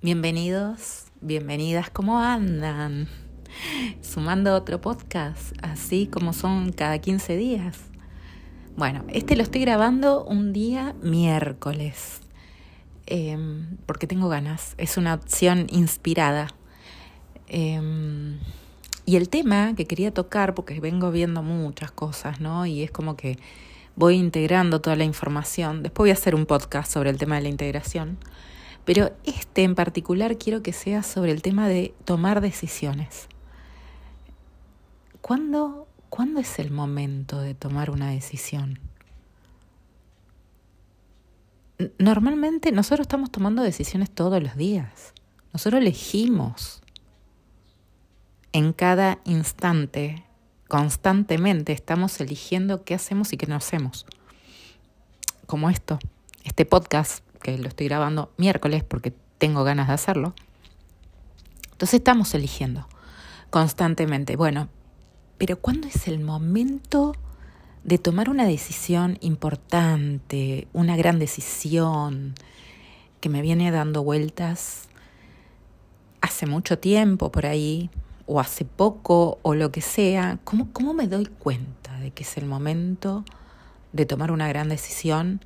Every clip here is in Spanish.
Bienvenidos, bienvenidas, ¿cómo andan? Sumando otro podcast, así como son cada 15 días. Bueno, este lo estoy grabando un día miércoles, em, porque tengo ganas, es una opción inspirada. Em, y el tema que quería tocar, porque vengo viendo muchas cosas, ¿no? Y es como que voy integrando toda la información. Después voy a hacer un podcast sobre el tema de la integración pero este en particular quiero que sea sobre el tema de tomar decisiones. ¿Cuándo, ¿Cuándo es el momento de tomar una decisión? Normalmente nosotros estamos tomando decisiones todos los días. Nosotros elegimos en cada instante, constantemente estamos eligiendo qué hacemos y qué no hacemos. Como esto, este podcast que lo estoy grabando miércoles porque tengo ganas de hacerlo. Entonces estamos eligiendo constantemente. Bueno, pero ¿cuándo es el momento de tomar una decisión importante, una gran decisión que me viene dando vueltas hace mucho tiempo por ahí, o hace poco, o lo que sea? ¿Cómo, cómo me doy cuenta de que es el momento de tomar una gran decisión?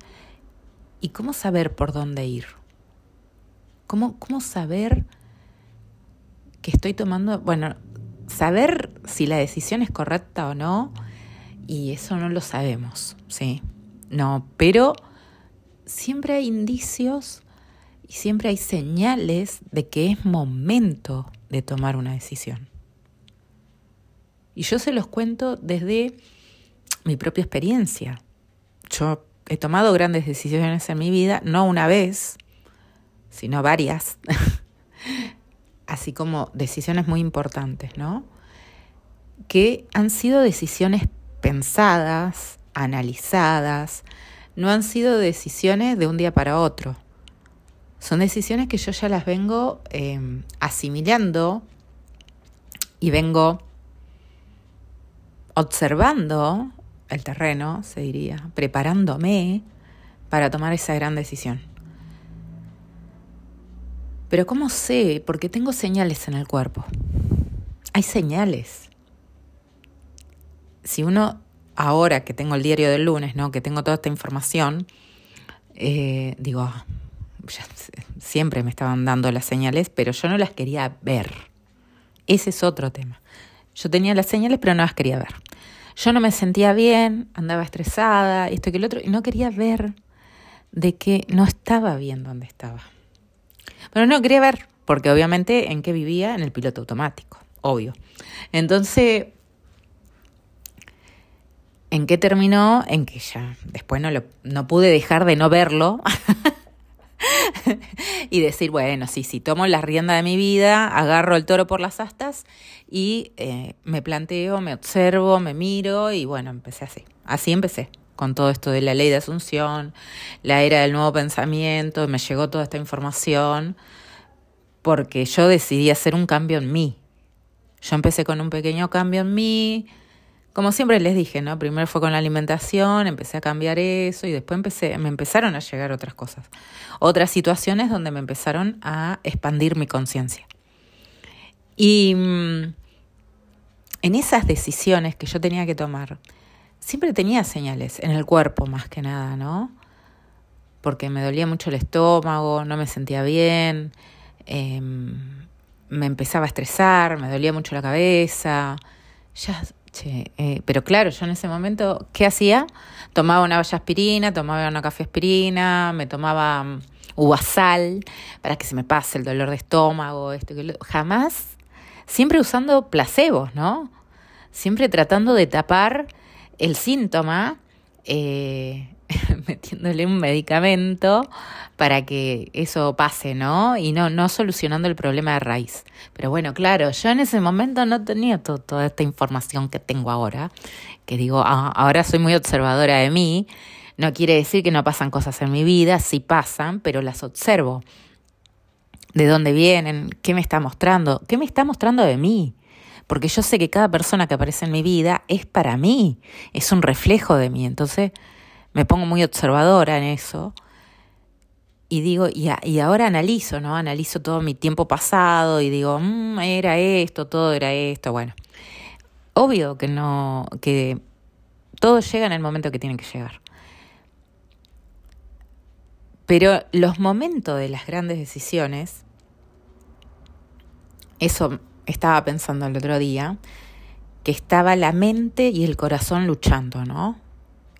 ¿Y cómo saber por dónde ir? ¿Cómo, cómo saber que estoy tomando, bueno, saber si la decisión es correcta o no, y eso no lo sabemos, ¿sí? No, pero siempre hay indicios y siempre hay señales de que es momento de tomar una decisión. Y yo se los cuento desde mi propia experiencia. Yo he tomado grandes decisiones en mi vida, no una vez, sino varias, así como decisiones muy importantes, ¿no? Que han sido decisiones pensadas, analizadas, no han sido decisiones de un día para otro. Son decisiones que yo ya las vengo em, asimilando y vengo observando el terreno, se diría, preparándome para tomar esa gran decisión. Pero ¿cómo sé? Porque tengo señales en el cuerpo. Hay señales. Si uno, ahora que tengo el diario del lunes, ¿no? que tengo toda esta información, eh, digo, ah, siempre me estaban dando las señales, pero yo no las quería ver. Ese es otro tema. Yo tenía las señales, pero no las quería ver. Yo no me sentía bien, andaba estresada, esto que el otro, y no quería ver de que no estaba bien donde estaba. Pero no quería ver, porque obviamente en qué vivía, en el piloto automático, obvio. Entonces, ¿en qué terminó? En que ya después no, lo, no pude dejar de no verlo. y decir, bueno, sí, sí, tomo la rienda de mi vida, agarro el toro por las astas y eh, me planteo, me observo, me miro y bueno, empecé así. Así empecé con todo esto de la ley de asunción, la era del nuevo pensamiento, me llegó toda esta información porque yo decidí hacer un cambio en mí. Yo empecé con un pequeño cambio en mí, como siempre les dije, ¿no? Primero fue con la alimentación, empecé a cambiar eso y después empecé, me empezaron a llegar otras cosas. Otras situaciones donde me empezaron a expandir mi conciencia. Y mm, en esas decisiones que yo tenía que tomar, siempre tenía señales en el cuerpo más que nada, ¿no? Porque me dolía mucho el estómago, no me sentía bien, em, me empezaba a estresar, me dolía mucho la cabeza. Ya eh, pero claro, yo en ese momento, ¿qué hacía? Tomaba una valla aspirina, tomaba una café aspirina, me tomaba um, uvasal para que se me pase el dolor de estómago, esto que jamás, siempre usando placebos, ¿no? Siempre tratando de tapar el síntoma eh, metiéndole un medicamento para que eso pase, ¿no? Y no, no solucionando el problema de raíz. Pero bueno, claro, yo en ese momento no tenía toda esta información que tengo ahora, que digo, ah, ahora soy muy observadora de mí. No quiere decir que no pasan cosas en mi vida, sí pasan, pero las observo. ¿De dónde vienen? ¿Qué me está mostrando? ¿Qué me está mostrando de mí? Porque yo sé que cada persona que aparece en mi vida es para mí, es un reflejo de mí. Entonces, me pongo muy observadora en eso y digo, y, y, ahora analizo, ¿no? Analizo todo mi tiempo pasado y digo, mmm, era esto, todo era esto, bueno. Obvio que no, que todo llega en el momento que tiene que llegar. Pero los momentos de las grandes decisiones, eso estaba pensando el otro día, que estaba la mente y el corazón luchando, ¿no?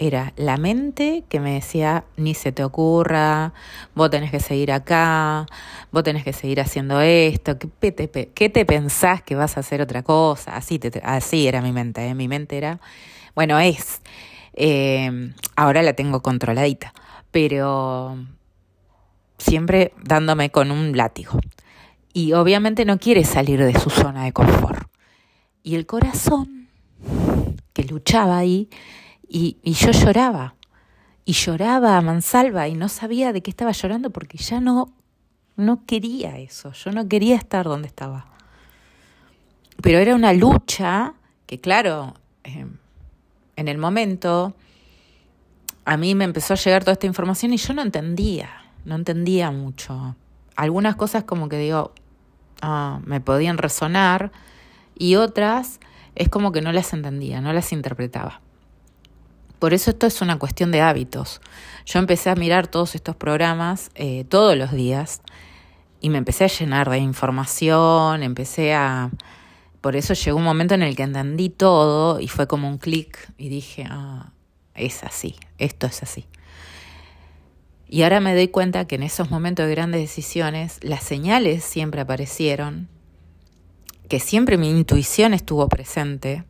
Era la mente que me decía, ni se te ocurra, vos tenés que seguir acá, vos tenés que seguir haciendo esto, ¿qué te, qué te pensás que vas a hacer otra cosa? Así, te, así era mi mente, ¿eh? mi mente era, bueno, es, eh, ahora la tengo controladita, pero siempre dándome con un látigo. Y obviamente no quiere salir de su zona de confort. Y el corazón, que luchaba ahí, y, yo lloraba. Y lloraba a mansalva y no sabía de qué estaba llorando porque ya no, no quería eso. Yo no quería estar donde estaba. Pero era una lucha que, claro, eh, en el momento a mí me empezó a llegar toda esta información y yo no entendía, no entendía mucho. Algunas cosas como que digo, ah, me podían resonar y otras es como que no las entendía, no las interpretaba. Por eso esto es una cuestión de hábitos. Yo empecé a mirar todos estos programas eh, todos los días y me empecé a llenar de información, empecé a... Por eso llegó un momento en el que entendí todo y fue como un clic y dije, ah, es así, esto es así. Y ahora me doy cuenta que en esos momentos de grandes decisiones las señales siempre aparecieron, que siempre mi intuición estuvo presente,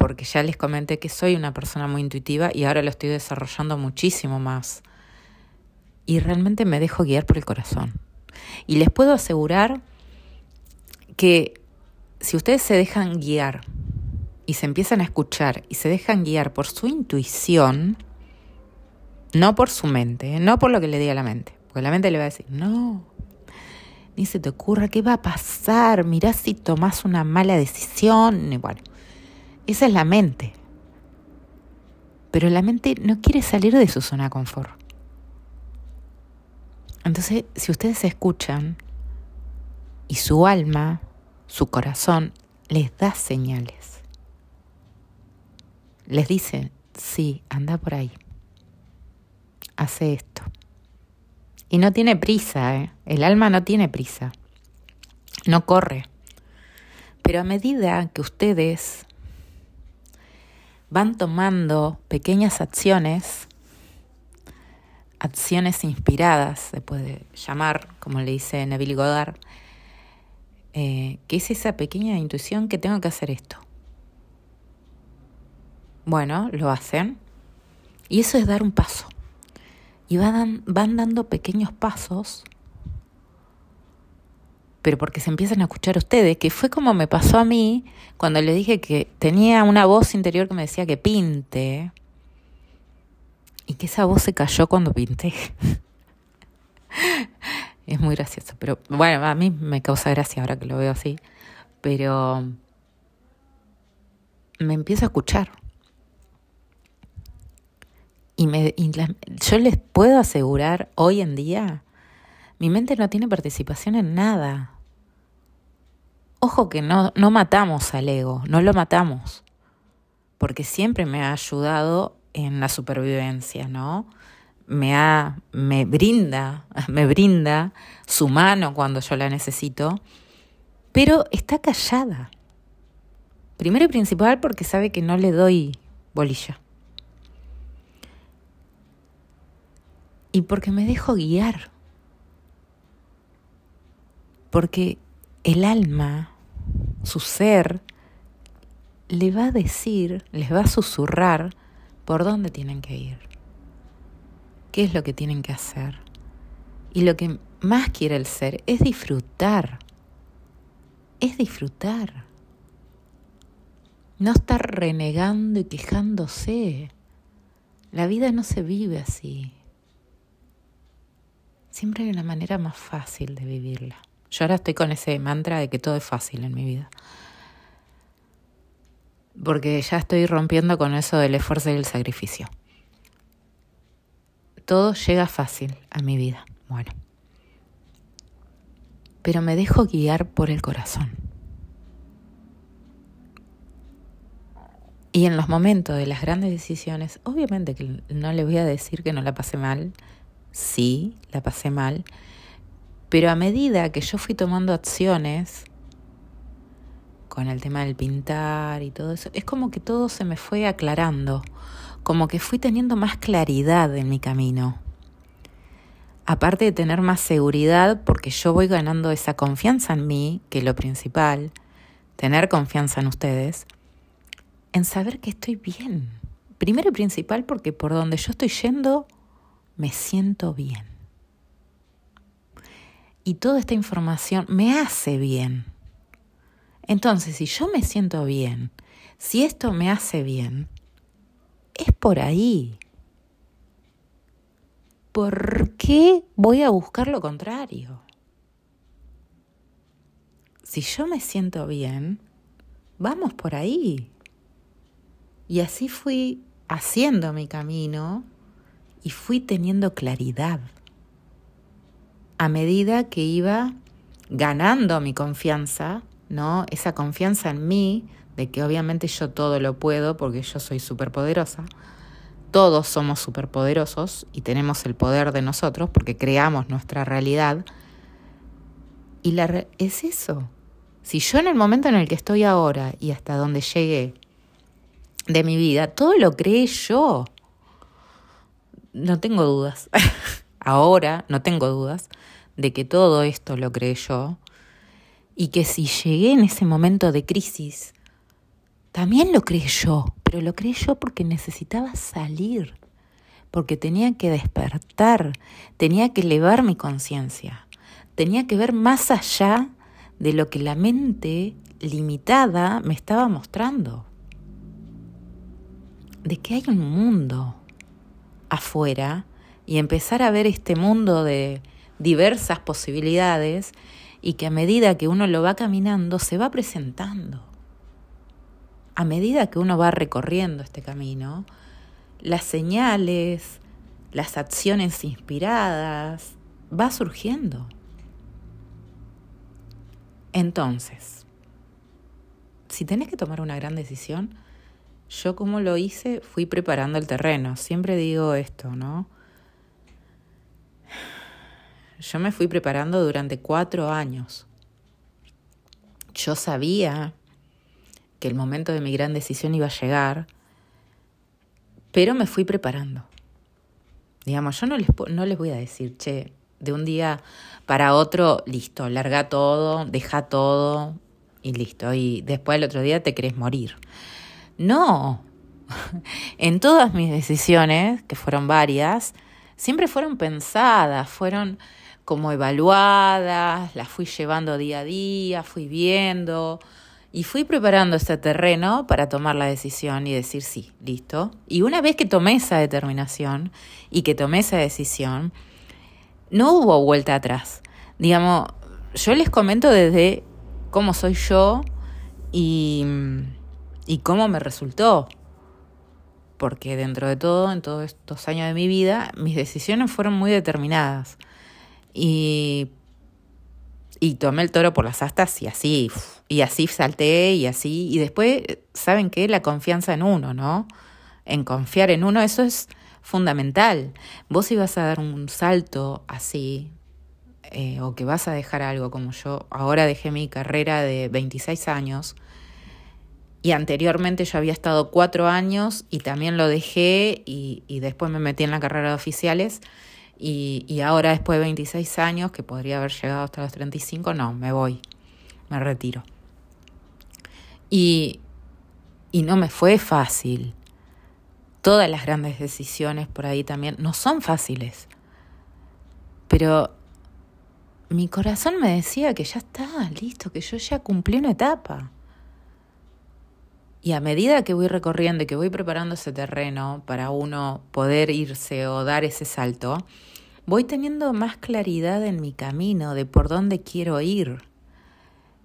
porque ya les comenté que soy una persona muy intuitiva y ahora lo estoy desarrollando muchísimo más. Y realmente me dejo guiar por el corazón. Y les puedo asegurar que si ustedes se dejan guiar y se empiezan a escuchar y se dejan guiar por su intuición, no por su mente, ¿eh? no por lo que le diga la mente, porque la mente le va a decir, no, ni se te ocurra, ¿qué va a pasar? Mirá si tomas una mala decisión. Y bueno, esa es la mente. Pero la mente no quiere salir de su zona de confort. Entonces, si ustedes escuchan y su alma, su corazón, les da señales les dice, sí, anda por ahí, hace esto. Y no tiene prisa, ¿eh? el alma no tiene prisa, no corre. Pero a medida que ustedes van tomando pequeñas acciones, acciones inspiradas, se puede llamar, como le dice Neville Goddard, eh, que es esa pequeña intuición que tengo que hacer esto. Bueno, lo hacen. Y eso es dar un paso. Y van, van dando pequeños pasos, pero porque se empiezan a escuchar ustedes, que fue como me pasó a mí cuando le dije que tenía una voz interior que me decía que pinte, y que esa voz se cayó cuando pinté. es muy gracioso, pero bueno, a mí me causa gracia ahora que lo veo así, pero me empiezo a escuchar. Y, me, yo les puedo asegurar, hoy en día, mi mente no tiene participación en nada. Ojo que no, no matamos al ego, no lo matamos, porque siempre me ha ayudado en la supervivencia, ¿no? Me, ha, me brinda, me brinda su mano cuando yo la necesito, pero está callada. Primero y principal porque sabe que no le doy bolilla. y porque me dejo guiar. Porque el alma, su ser, le va a decir, les va a susurrar por dónde tienen que ir, qué es lo que tienen que hacer. Y lo que más quiere el ser es disfrutar, es disfrutar. No estar renegando y quejándose. La vida no se vive así. Siempre hay una manera más fácil de vivirla. Yo ahora estoy con ese mantra de que todo es fácil en mi vida. Porque ya estoy rompiendo con eso del esfuerzo y el sacrificio. todo llega fácil a mi vida. Bueno. Pero me dejo guiar por el corazón. Y en los momentos de las grandes decisiones, obviamente que no le voy a decir que no la pasé mal, sí, la pasé mal, pero a medida que yo fui tomando acciones con el tema del pintar y todo eso, es como que todo se me fue aclarando, como que fui teniendo más claridad en mi camino. Aparte de tener más seguridad, porque yo voy ganando esa confianza en mí, que es lo principal, tener confianza en ustedes, en saber que estoy bien. Primero y principal porque por donde yo estoy yendo, me siento bien. Y toda esta información me hace bien. Entonces, si yo me siento bien, si esto me hace bien, es por ahí. ¿Por qué voy a buscar lo contrario? Si yo me siento bien, vamos por ahí. Y así fui haciendo mi camino y fui teniendo claridad. A medida que iba ganando mi confianza, ¿no? Esa confianza en mí, de que obviamente yo todo lo puedo porque yo soy superpoderosa. Todos somos superpoderosos y tenemos el poder de nosotros porque creamos nuestra realidad. Y la es eso. Si yo en el momento en el que estoy ahora y hasta donde llegué de mi vida, todo lo creé yo. No tengo dudas. Ahora no tengo dudas de que todo esto lo creé yo y que si llegué en ese momento de crisis, también lo creé yo, pero lo creé yo porque necesitaba salir, porque tenía que despertar, tenía que elevar mi conciencia, tenía que ver más allá de lo que la mente limitada me estaba mostrando. De que hay un mundo afuera y empezar a ver este mundo de diversas posibilidades y que a medida que uno lo va caminando se va presentando. A medida que uno va recorriendo este camino, las señales, las acciones inspiradas, va surgiendo. Entonces, si tenés que tomar una gran decisión, yo como lo hice, fui preparando el terreno. Siempre digo esto, ¿no? Yo me fui preparando durante cuatro años. Yo sabía que el momento de mi gran decisión iba a llegar, pero me fui preparando. Digamos, yo no les, no les voy a decir, che, de un día para otro, listo, larga todo, deja todo y listo. Y después el otro día te querés morir. No, en todas mis decisiones, que fueron varias, siempre fueron pensadas, fueron como evaluadas, las fui llevando día a día, fui viendo y fui preparando este terreno para tomar la decisión y decir sí, listo. Y una vez que tomé esa determinación y que tomé esa decisión, no hubo vuelta atrás. Digamos, yo les comento desde cómo soy yo y y cómo me resultó. Porque dentro de todo, en todos estos años de mi vida, mis decisiones fueron muy determinadas. Y, y tomé el toro por las astas y así, y así salté y así. Y después, ¿saben qué? La confianza en uno, ¿no? En confiar en uno, eso es fundamental. Vos ibas a dar un salto así, eh, o que vas a dejar algo como yo. Ahora dejé mi carrera de 26 años y anteriormente yo había estado cuatro años y también lo dejé y, después me metí en la carrera de oficiales. Y, y, ahora después de 26 años, que podría haber llegado hasta los 35, no, me voy, me retiro. Y, y no me fue fácil. Todas las grandes decisiones por ahí también no son fáciles. Pero mi corazón me decía que ya está, listo, que yo ya cumplí una etapa. Y a medida que voy recorriendo y que voy preparando ese terreno para uno poder irse o dar ese salto, voy teniendo más claridad en mi camino de por dónde quiero ir.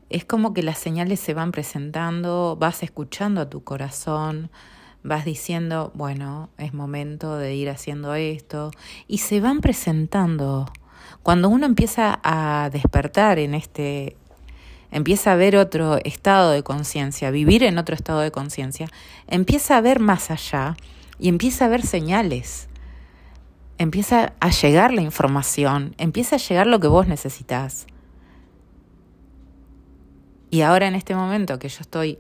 Es como que las señales se van presentando, vas escuchando a tu corazón, vas diciendo, bueno, es momento de ir haciendo esto, y se van presentando. Cuando uno empieza a despertar en este, empieza a ver otro estado de conciencia, vivir en otro estado de conciencia, empieza a ver más allá y empieza a ver señales. Empieza a llegar la información, empieza a llegar lo que vos necesitas. Y ahora en este momento que yo estoy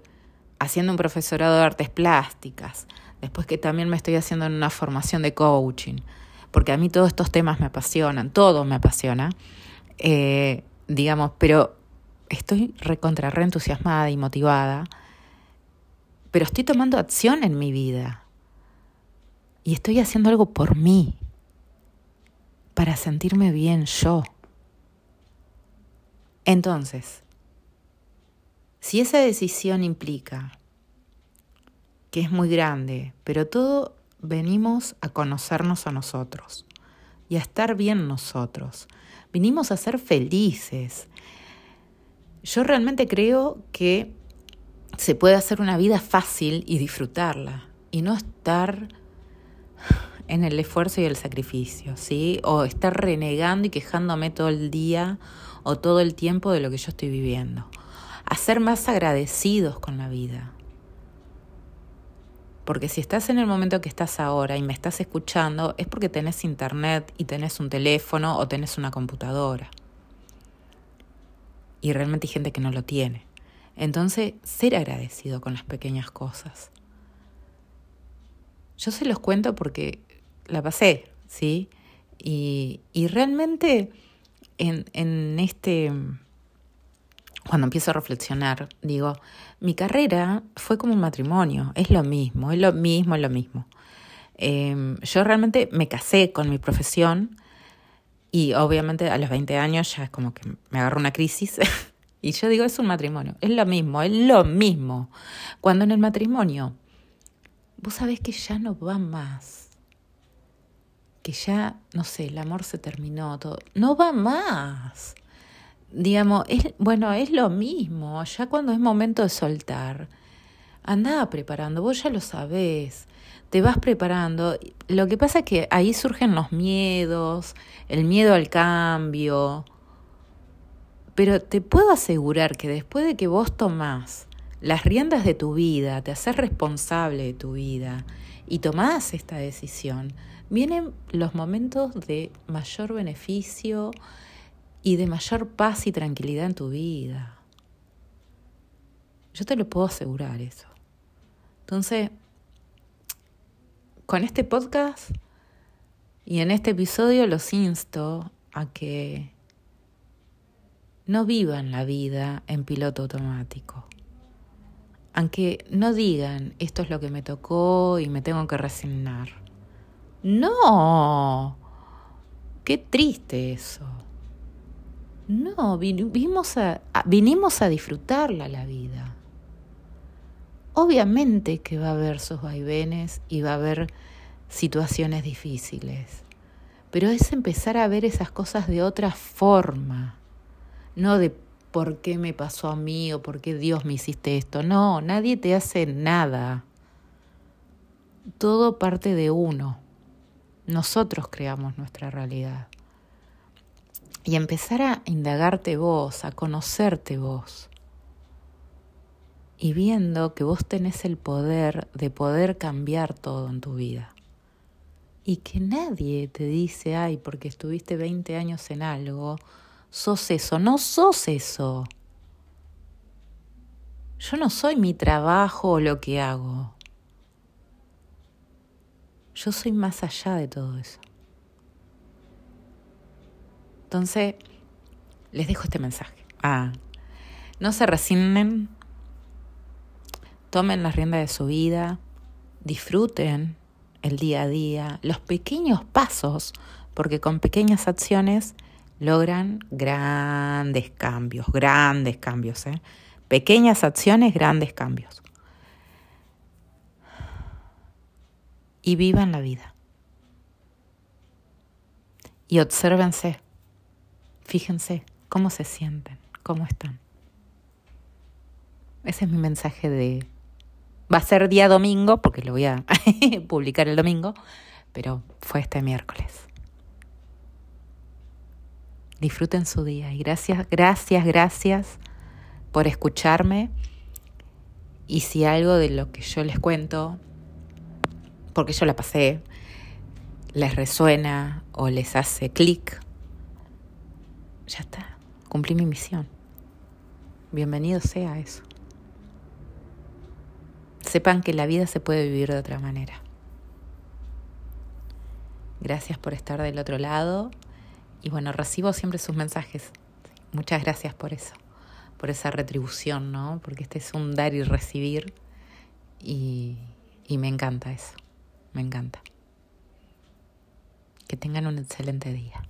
haciendo un profesorado de artes plásticas, después que también me estoy haciendo en una formación de coaching, porque a mí todos estos temas me apasionan, todo me apasiona, eh, digamos, pero estoy recontra reentusiasmada y motivada, pero estoy tomando acción en mi vida y estoy haciendo algo por mí, para sentirme bien yo. Entonces, si esa decisión implica que es muy grande, pero todo venimos a conocernos a nosotros y a estar bien nosotros. Vinimos a ser felices. Yo realmente creo que se puede hacer una vida fácil y disfrutarla y no estar en el esfuerzo y el sacrificio, ¿sí? O estar renegando y quejándome todo el día o todo el tiempo de lo que yo estoy viviendo a ser más agradecidos con la vida. Porque si estás en el momento que estás ahora y me estás escuchando, es porque tenés internet y tenés un teléfono o tenés una computadora. Y realmente hay gente que no lo tiene. Entonces, ser agradecido con las pequeñas cosas. Yo se los cuento porque la pasé, ¿sí? Y, y realmente en, en este cuando empiezo a reflexionar, digo, mi carrera fue como un matrimonio, es lo mismo, es lo mismo, es lo mismo. Em, yo realmente me casé con mi profesión y obviamente a los 20 años ya es como que me agarró una crisis. Y yo digo, es un matrimonio, es lo mismo, es lo mismo. Cuando en el matrimonio vos sabés que ya no va más, que ya, no sé, el amor se terminó, todo, no va más. Digamos, es, bueno, es lo mismo, ya cuando es momento de soltar, anda preparando, vos ya lo sabés, te vas preparando. Lo que pasa es que ahí surgen los miedos, el miedo al cambio, pero te puedo asegurar que después de que vos tomás las riendas de tu vida, te haces responsable de tu vida y tomás esta decisión, vienen los momentos de mayor beneficio, y de mayor paz y tranquilidad en tu vida. Yo te lo puedo asegurar eso. Entonces, con este podcast y en este episodio los insto a que no vivan la vida en piloto automático. Aunque no digan esto es lo que me tocó y me tengo que resignar. No. Qué triste eso. No, vinimos a, vinimos a disfrutarla la vida. Obviamente que va a haber sus vaivenes y va a haber situaciones difíciles, pero es empezar a ver esas cosas de otra forma, no de por qué me pasó a mí o por qué Dios me hiciste esto. No, nadie te hace nada. Todo parte de uno. Nosotros creamos nuestra realidad y empezar a indagarte vos, a conocerte vos. Y viendo que vos tenés el poder de poder cambiar todo en tu vida. Y que nadie te dice, ay, porque estuviste 20 años en algo, sos eso. No sos eso. Yo no soy mi trabajo o lo que hago. Yo soy más allá de todo eso. Entonces, les dejo este mensaje. Ah, no se resignen, tomen la rienda de su vida, disfruten el día a día, los pequeños pasos, porque con pequeñas acciones logran grandes cambios, grandes cambios. ¿eh? Pequeñas acciones, grandes cambios. Y vivan la vida. Y obsérvense. Fíjense cómo se sienten, cómo están. Ese es mi mensaje de, Va a ser día domingo, porque lo voy a publicar el domingo, pero fue este miércoles. Disfruten su día y gracias, gracias, gracias por escucharme. Y si algo de lo que yo les cuento, porque yo la pasé, les resuena o les hace clic, ya está, cumplí mi misión. Bienvenido sea eso. Sepan que la vida se puede vivir de otra manera. Gracias por estar del otro lado y bueno, recibo siempre sus mensajes. Muchas gracias por eso, por esa retribución, ¿no? Porque este es un dar y recibir y, y me encanta eso, me encanta. Que tengan un excelente día.